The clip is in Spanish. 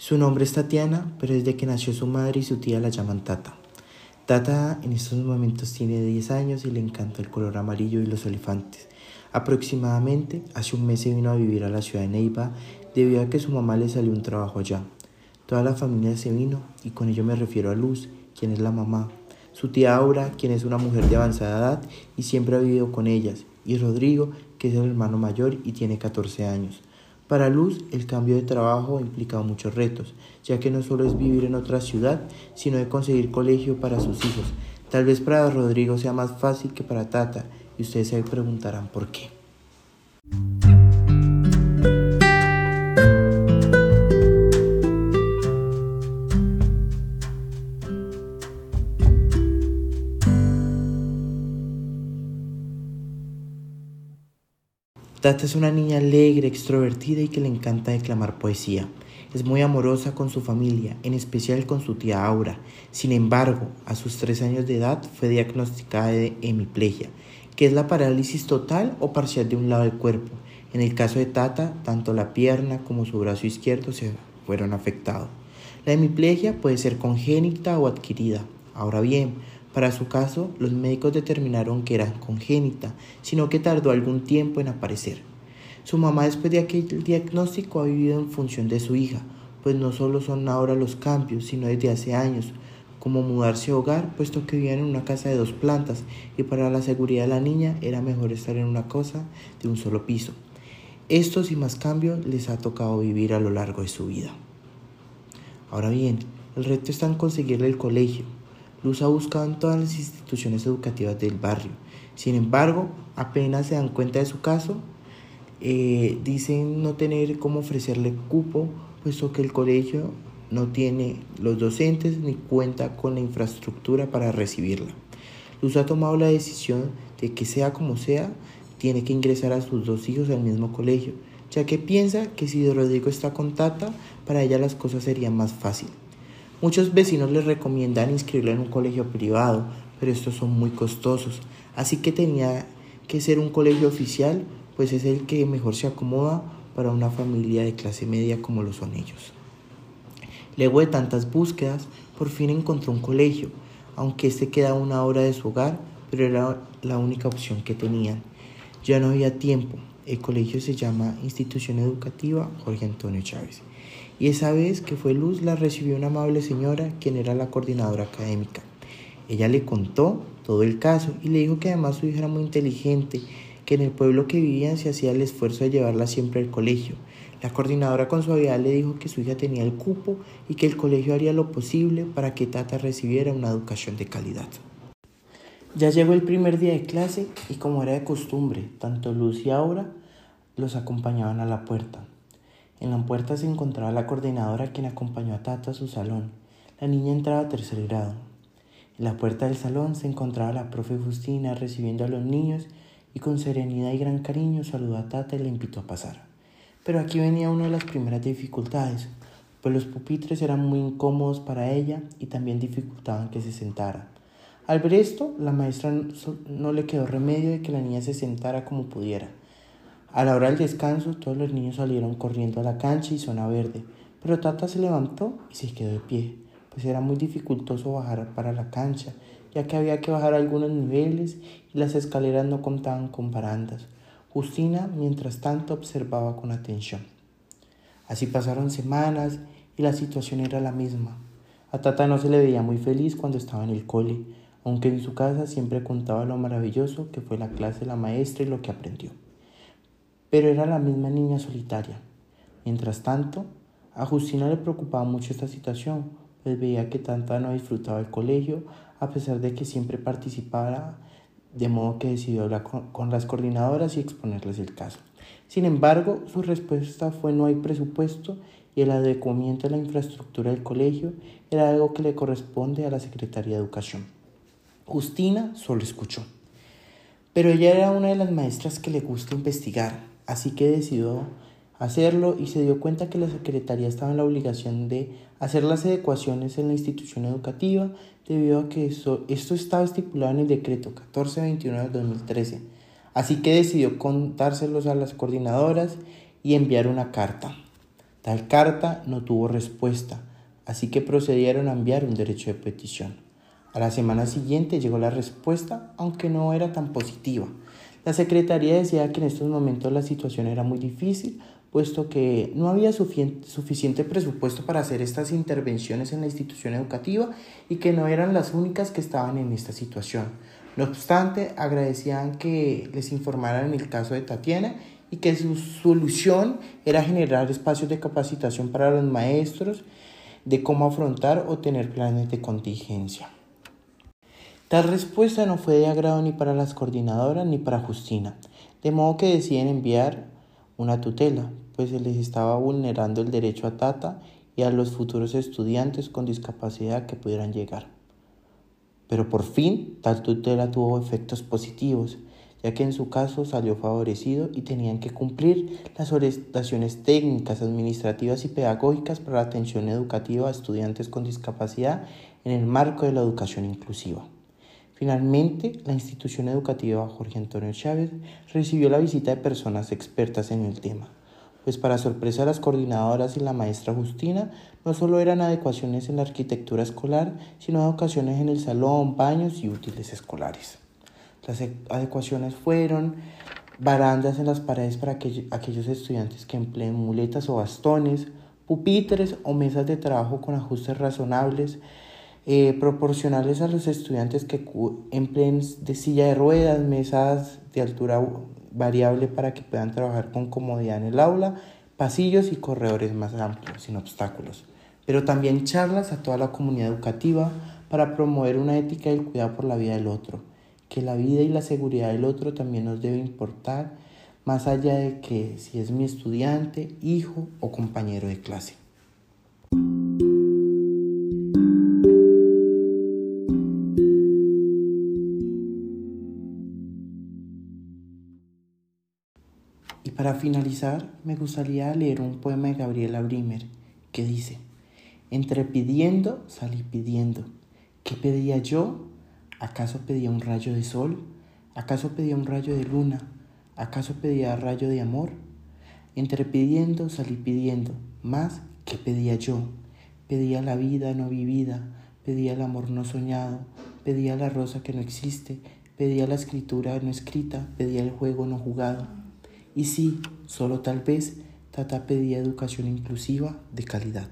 Su nombre es Tatiana, pero desde que nació su madre y su tía la llaman Tata. Tata en estos momentos tiene 10 años y le encanta el color amarillo y los elefantes. Aproximadamente hace un mes se vino a vivir a la ciudad de Neiva debido a que su mamá le salió un trabajo allá. Toda la familia se vino y con ello me refiero a Luz, quien es la mamá, su tía Aura, quien es una mujer de avanzada edad y siempre ha vivido con ellas, y Rodrigo, que es el hermano mayor y tiene 14 años. Para Luz, el cambio de trabajo ha implicado muchos retos, ya que no solo es vivir en otra ciudad, sino de conseguir colegio para sus hijos. Tal vez para Rodrigo sea más fácil que para Tata, y ustedes se preguntarán por qué. Tata es una niña alegre, extrovertida y que le encanta declamar poesía. Es muy amorosa con su familia, en especial con su tía Aura. Sin embargo, a sus tres años de edad fue diagnosticada de hemiplegia, que es la parálisis total o parcial de un lado del cuerpo. En el caso de Tata, tanto la pierna como su brazo izquierdo se fueron afectados. La hemiplegia puede ser congénita o adquirida. Ahora bien, para su caso, los médicos determinaron que era congénita, sino que tardó algún tiempo en aparecer. Su mamá después de aquel diagnóstico ha vivido en función de su hija, pues no solo son ahora los cambios, sino desde hace años, como mudarse a hogar, puesto que vivían en una casa de dos plantas y para la seguridad de la niña era mejor estar en una cosa de un solo piso. Estos y más cambios les ha tocado vivir a lo largo de su vida. Ahora bien, el reto está en conseguirle el colegio, Luz ha buscado en todas las instituciones educativas del barrio. Sin embargo, apenas se dan cuenta de su caso, eh, dicen no tener cómo ofrecerle cupo, puesto que el colegio no tiene los docentes ni cuenta con la infraestructura para recibirla. Luz ha tomado la decisión de que sea como sea, tiene que ingresar a sus dos hijos al mismo colegio, ya que piensa que si Rodrigo está con Tata, para ella las cosas serían más fáciles. Muchos vecinos les recomiendan inscribirlo en un colegio privado, pero estos son muy costosos, así que tenía que ser un colegio oficial, pues es el que mejor se acomoda para una familia de clase media como lo son ellos. Luego de tantas búsquedas, por fin encontró un colegio, aunque este queda una hora de su hogar, pero era la única opción que tenían. Ya no había tiempo. El colegio se llama Institución Educativa Jorge Antonio Chávez y esa vez que fue Luz la recibió una amable señora quien era la coordinadora académica. Ella le contó todo el caso y le dijo que además su hija era muy inteligente, que en el pueblo que vivían se hacía el esfuerzo de llevarla siempre al colegio. La coordinadora con suavidad le dijo que su hija tenía el cupo y que el colegio haría lo posible para que Tata recibiera una educación de calidad. Ya llegó el primer día de clase y como era de costumbre, tanto Luz y Aura los acompañaban a la puerta. En la puerta se encontraba la coordinadora quien acompañó a Tata a su salón. La niña entraba a tercer grado. En la puerta del salón se encontraba la profe Justina recibiendo a los niños y con serenidad y gran cariño saludó a Tata y le invitó a pasar. Pero aquí venía una de las primeras dificultades, pues los pupitres eran muy incómodos para ella y también dificultaban que se sentara. Al ver esto, la maestra no le quedó remedio de que la niña se sentara como pudiera. A la hora del descanso, todos los niños salieron corriendo a la cancha y zona verde, pero Tata se levantó y se quedó de pie, pues era muy dificultoso bajar para la cancha, ya que había que bajar algunos niveles y las escaleras no contaban con barandas. Justina, mientras tanto, observaba con atención. Así pasaron semanas y la situación era la misma. A Tata no se le veía muy feliz cuando estaba en el cole, aunque en su casa siempre contaba lo maravilloso que fue la clase de la maestra y lo que aprendió pero era la misma niña solitaria. Mientras tanto, a Justina le preocupaba mucho esta situación, pues veía que Tanta no disfrutaba del colegio, a pesar de que siempre participara, de modo que decidió hablar con, las coordinadoras y exponerles el caso. Sin embargo, su respuesta fue no hay presupuesto y el adecuamiento de la infraestructura del colegio era algo que le corresponde a la Secretaría de Educación. Justina solo escuchó. Pero ella era una de las maestras que le gusta investigar, Así que decidió hacerlo y se dio cuenta que la Secretaría estaba en la obligación de hacer las adecuaciones en la institución educativa debido a que esto, estaba estipulado en el decreto 1421 de 2013. Así que decidió contárselos a las coordinadoras y enviar una carta. Tal carta no tuvo respuesta, así que procedieron a enviar un derecho de petición. A la semana siguiente llegó la respuesta, aunque no era tan positiva. La Secretaría decía que en estos momentos la situación era muy difícil, puesto que no había suficiente presupuesto para hacer estas intervenciones en la institución educativa y que no eran las únicas que estaban en esta situación. No obstante, agradecían que les informaran el caso de Tatiana y que su solución era generar espacios de capacitación para los maestros de cómo afrontar o tener planes de contingencia. Tal respuesta no fue de agrado ni para las coordinadoras ni para Justina, de modo que deciden enviar una tutela, pues se les estaba vulnerando el derecho a Tata y a los futuros estudiantes con discapacidad que pudieran llegar. Pero por fin, tal tutela tuvo efectos positivos, ya que en su caso salió favorecido y tenían que cumplir las orientaciones técnicas, administrativas y pedagógicas para la atención educativa a estudiantes con discapacidad en el marco de la educación inclusiva. Finalmente, la institución educativa Jorge Antonio Chávez recibió la visita de personas expertas en el tema, pues para sorpresa de las coordinadoras y la maestra Justina, no solo eran adecuaciones en la arquitectura escolar, sino adecuaciones en el salón, baños y útiles escolares. Las adecuaciones fueron barandas en las paredes para aquellos estudiantes que empleen muletas o bastones, pupitres o mesas de trabajo con ajustes razonables, eh, a los estudiantes que empleen de silla de ruedas, mesas de altura variable para que puedan trabajar con comodidad en el aula, pasillos y corredores más amplios, sin obstáculos. Pero también charlas a toda la comunidad educativa para promover una ética del cuidado por la vida del otro que la vida y la seguridad del otro también nos debe importar, más allá de que si es mi estudiante, hijo o compañero de clase. Para finalizar, me gustaría leer un poema de Gabriela Brimer que dice, entre pidiendo salí pidiendo, ¿qué pedía yo? ¿Acaso pedía un rayo de sol? ¿Acaso pedía un rayo de luna? ¿Acaso pedía rayo de amor? Entre pidiendo salí pidiendo, más que pedía yo. Pedía la vida no vivida, pedía el amor no soñado, pedía la rosa que no existe, pedía la escritura no escrita, pedía el juego no jugado. Y sí, solo tal vez, Tata pedía educación inclusiva de calidad.